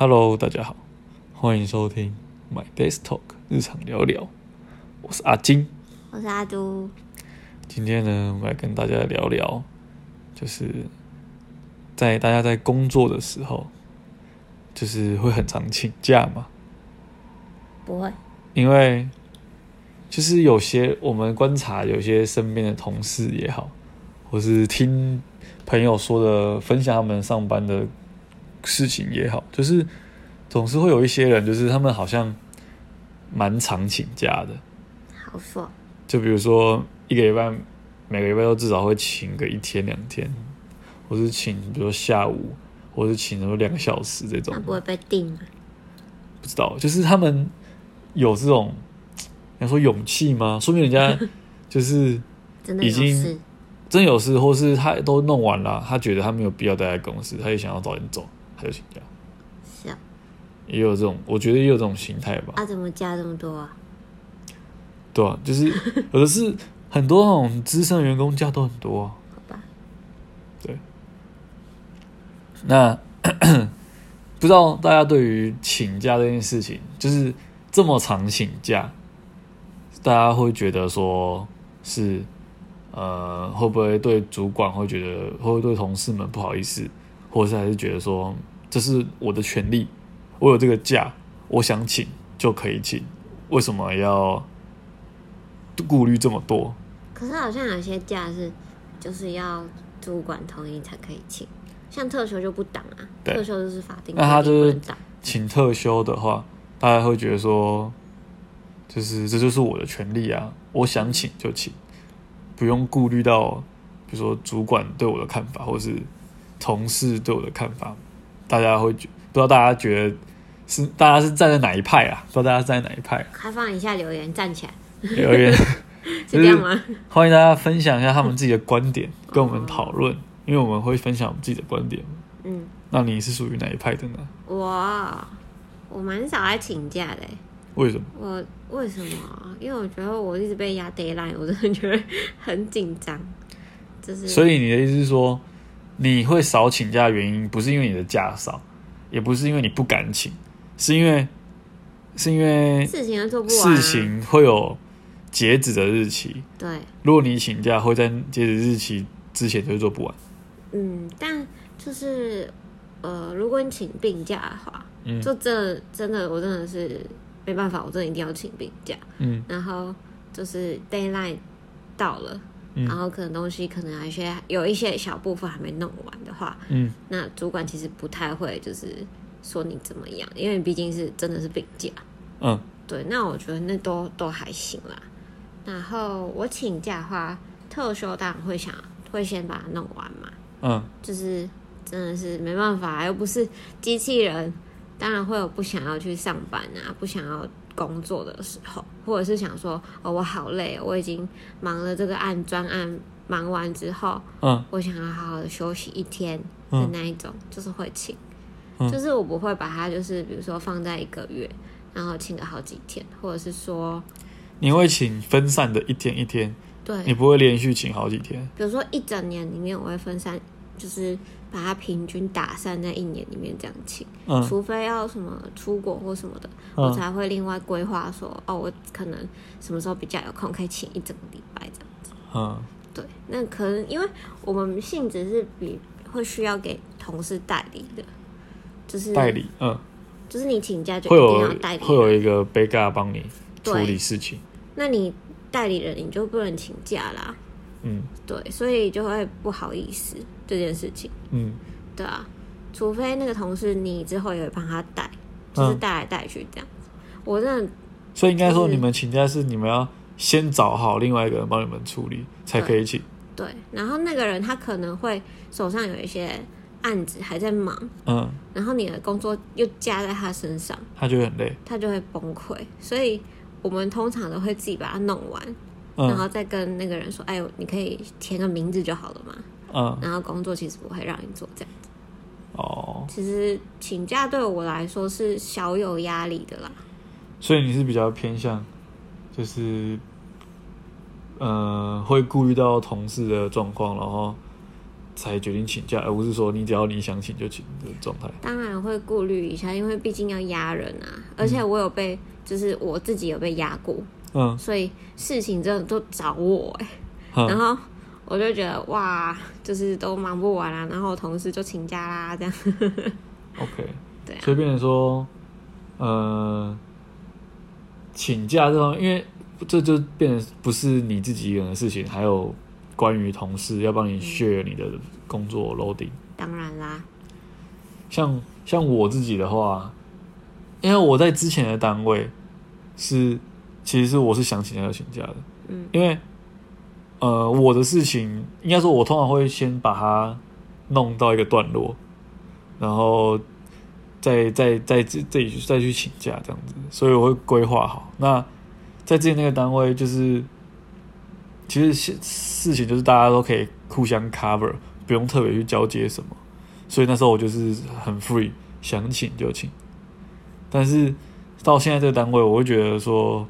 Hello，大家好，欢迎收听 My Desk Talk 日常聊聊，我是阿金。我是阿都，今天呢，我们来跟大家聊聊，就是在大家在工作的时候，就是会很常请假吗，不会，因为就是有些我们观察，有些身边的同事也好，或是听朋友说的分享他们上班的事情也好，就是总是会有一些人，就是他们好像蛮常请假的，好爽，就比如说一个礼拜，每个礼拜都至少会请个一天两天，或是请比如说下午，或是请什么两个小时这种。那，不会被定吗？不知道，就是他们有这种，你说勇气吗？说明人家 就是真的有已经事，真有事，或是他都弄完了，他觉得他没有必要待在公司，他也想要早点走，他就请假。是啊，也有这种，我觉得也有这种心态吧，啊，怎么加这么多啊？对啊，就是 有的是很多那种资深员工假都很多啊。好吧，那 不知道大家对于请假这件事情，就是这么长请假，大家会觉得说是呃，会不会对主管会觉得，会不会对同事们不好意思，或者是还是觉得说这是我的权利，我有这个假，我想请就可以请，为什么要顾虑这么多？可是好像有些假是就是要主管同意才可以请，像特休就不挡啊，特休就是法定那他就是请特休的话，大家会觉得说，就是这就是我的权利啊，我想请就请，不用顾虑到，比如说主管对我的看法，或是同事对我的看法，大家会觉不知道大家觉得是大家是站在哪一派啊？不知道大家是站在哪一派？开放一下留言，站起来，留言 是这样吗？欢迎大家分享一下他们自己的观点，跟我们讨论，因为我们会分享我们自己的观点。嗯，那你是属于哪一派的呢？我我蛮少爱请假的欸、为什么？我为什么啊？因为我觉得我一直被压 d a l i n e 我真的觉得很紧张，就是所以你的意思是说，你会少请假的原因不是因为你的假少，也不是因为你不敢请，是因为是因为事情都做不完、啊，事情会有截止的日期。对，如果你请假会在截止日期之前就会做不完。嗯，但就是呃，如果你请病假的话，嗯就真的真的我真的是没办法，我真的一定要请病假。嗯然后就是 daylight 到了，嗯。然后可能东西可能还有一些有一些小部分还没弄完的话，嗯。那主管其实不太会就是说你怎么样，因为毕竟是真的是病假。嗯。对，那我觉得那都都还行啦。然后我请假的话，特休当然会想会先把它弄完嘛，嗯。就是真的是没办法，又不是机器人，当然会有不想要去上班啊，不想要工作的时候，或者是想说哦我好累哦，我已经忙了这个案专案，忙完之后，嗯。我想要好好的休息一天的嗯那一种，就是会请，嗯。就是我不会把它就是比如说放在一个月，然后请个好几天，或者是说你会请分散的一天一天，对，你不会连续请好几天。比如说一整年里面，我会分散，就是把它平均打散在一年里面这样请，嗯。除非要什么出国或什么的，我嗯才会另外规划说，哦，我可能什么时候比较有空，可以请一整个礼拜这样子。嗯。对，那可能因为我们性质是比会需要给同事代理的，就是代，理嗯。就是你请假就会一定要有代理会有，一个 a c 帮你处理事情。那你代理人你就不能请假啦，嗯对，所以就会不好意思这件事情。嗯对啊，除非那个同事你之后也会帮他带，就是嗯带来带去这样子。我真的所以应该说，你们请假是你们要先找好另外一个人帮你们处理，才可以请。对，然后那个人他可能会手上有一些案子还在忙，嗯，然后你的工作又加在他身上，他就会很累。他就会崩溃。所以我们通常都会自己把它弄完，然嗯后再跟那个人说：“哎，你可以填个名字就好了嘛。”嗯然后工作其实不会让你做这样子。哦，其实请假对我来说是小有压力的啦。所以你是比较偏向，就是，呃，会顾虑到同事的状况，然后才决定请假，而不是说你只要你想请就请的状态。当然会顾虑一下，因为毕竟要压人啊，而且我有被，就是我自己有被压过，嗯，所以事情真的都找我哎、然嗯后我就觉得哇，就是都忙不完啊，然后同事就请假啦，这样，，OK，对啊。所以变成说，呃，请假这方，因为这就变成不是你自己一个人的事情，还有关于同事要帮你 share 你的工作 loading。当然啦，像像我自己的话，因为我在之前的单位是，其实是我是想请假就请假的，嗯因为呃我的事情应该说，我通常会先把它弄到一个段落，然后再再再自自己再去请假这样子，所以我会规划好。那在之前那个单位，就是其实事事情就是大家都可以互相 cover，不用特别去交接什么，所以那时候我就是很 free，想请就请。但是到现在这个单位，我会觉得说，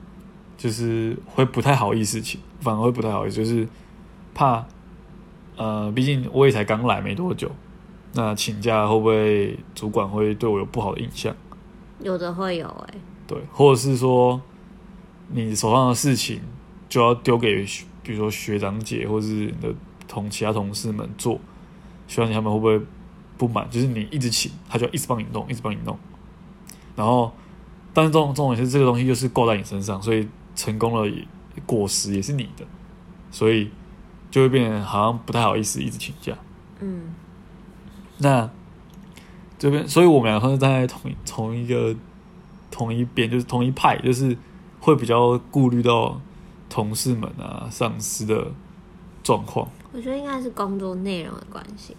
就是会不太好意思请，反而会不太好意思，就是怕，呃，毕竟我也才刚来没多久，那请假会不会主管会对我有不好的印象？有的会有哎、对，或者是说你手上的事情就要丢给比如说学长姐或是你的同其他同事们做，希望他们会不会不满？就是你一直请，他就一直帮你弄，一直帮你弄，然后但是这种这种也是这个东西就是挂在你身上，所以成功了也果实也是你的，所以就会变得好像不太好意思一直请假。嗯，那这边，所以我们两个是站在同一同一个同一边，就是同一派，就是会比较顾虑到同事们啊、上司的状况。我觉得应该是工作内容的关系。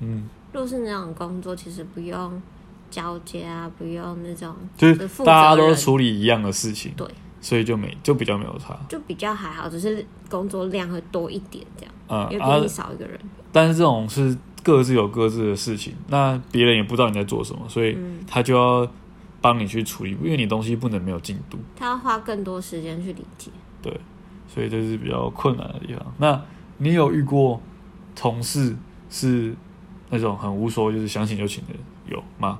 嗯，如果是那种工作，其实不用交接啊，不用那种就是大家都处理一样的事情，对，所以就没就比较没有差。就比较还好，只是工作量会多一点这样，嗯啊因为毕竟，少一个人。但是这种是各自有各自的事情，那别人也不知道你在做什么，所以嗯，他就要帮你去处理，因为你东西不能没有进度。他要花更多时间去理解。对，所以这是比较困难的地方。那你有遇过同事是那种很无所谓，就是想请就请的有吗？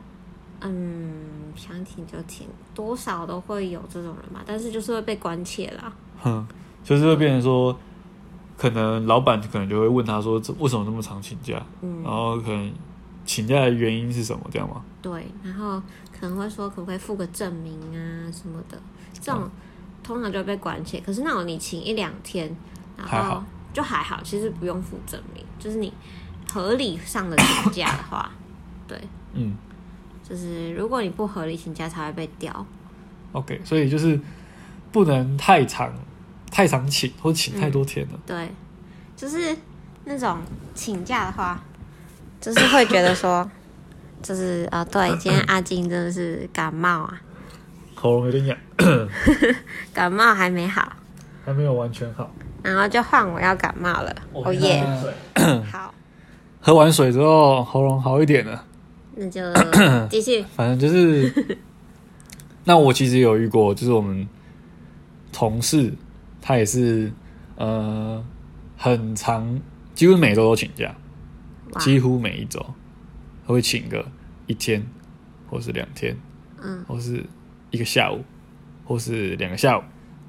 嗯，想请就请，多少都会有这种人吧，但是就是会被关切啦。哼，就是会变成说，可能老板可能就会问他说，这为什么那么常请假？嗯然，后可能请假的原因是什么？这样吗？对，然后可能会说可不可以附个证明啊什么的，这种、嗯通常就会被关切。可是那种你请一两天，然后就还好，其实不用附证明，就是你合理上的请假的话，对，嗯就是如果你不合理请假才会被调。，OK，所以就是不能太长，太长请或请太多天了。对，就是那种请假的话，就是会觉得说，就是啊、对，今天阿金真的是感冒啊，喉咙有点痒，感冒还没好，还没有完全好。然后就换我要感冒了，哦耶，好，喝完水之后喉咙好一点了。那就 继续，反正就是，那我其实有遇过，就是我们同事，他也是呃很长，几乎每周都请假，几乎每一周他会请个一天，或是两天，嗯，或是一个下午，或是两个下午，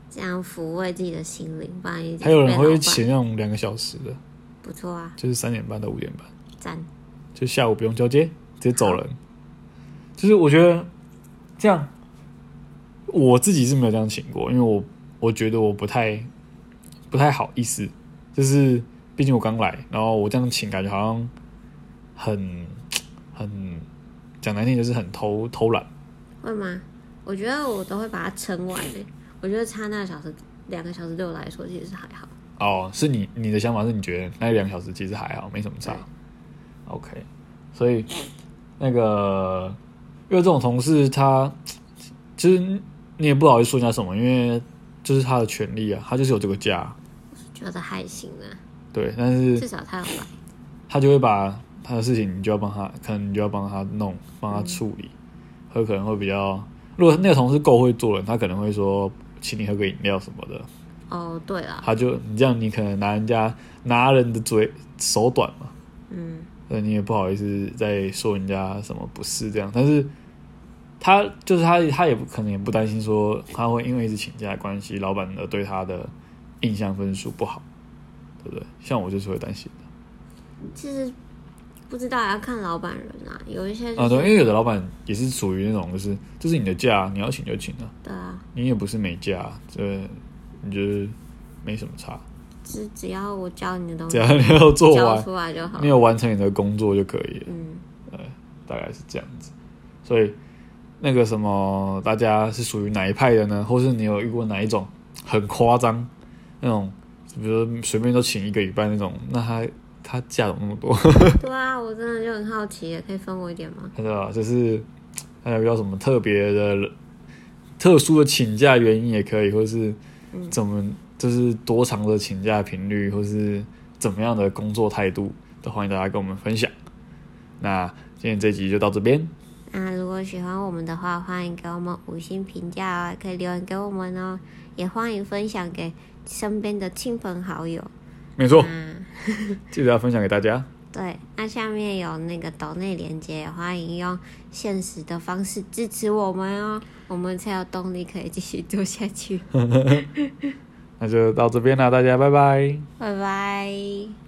这样抚慰自己的心灵，不然一还有人会请那种两个小时的，不错啊，就是三点半到五点半，赞，就下午不用交接，直接走人。就是我觉得这样，我自己是没有这样请过，因为我我觉得我不太不太好意思，就是毕竟我刚来，然后我这样请，感觉好像很很讲难听，就是很偷偷懒。会吗？我觉得我都会把它撑完诶，我觉得差那个小时两个小时对我来说其实是还好，哦，是你你的想法是你觉得那两个小时其实还好，没什么差。OK，所以那个因为这种同事他其实你也不好意思说人家什么，因为就是他的权利啊，他就是有这个假，觉得还行啊，对，但是至少他有来，他就会把他的事情，你就要帮他，可能你就要帮他弄，帮他处理，会可能会比较，如果那个同事够会做人，他可能会说请你喝个饮料什么的，哦，对啊，他就你这样，你可能拿人家拿人的嘴手短嘛，嗯对你也不好意思再说人家什么不是这样，但是他就是他，他也不可能也不担心说他会因为一直请假的关系，老板的对他的印象分数不好，对不对？像我就是会担心的。其实不知道要看老板人啊，有一些就啊，对，因为有的老板也是属于那种就是这是你的假，你要请就请啊，对啊，你也不是没假，这你觉得没什么差，只只要我教你的东西只要你有做完，交出来就好你。有完成你的工作就可以了。嗯，大概是这样子。所以那个什么，大家是属于哪一派的呢？或是你有遇过哪一种很夸张那种，比如说随便都请一个礼拜那种，那他他假怎么那么多？对啊，我真的就很好奇耶，可以分我一点吗？对啊？就是还有要什么特别的、特殊的请假原因也可以，或是嗯怎么就是多长的请假频率，或是怎么样的工作态度，都欢迎大家跟我们分享。那今天这集就到这边。那如果喜欢我们的话，欢迎给我们五星评价哦，也可以留言给我们哦，也欢迎分享给身边的亲朋好友。没错，嗯，记得要分享给大家。对，那下面有那个抖内连接，也欢迎用现实的方式支持我们哦，我们才有动力可以继续做下去。那就到这边了，大家拜拜。拜拜。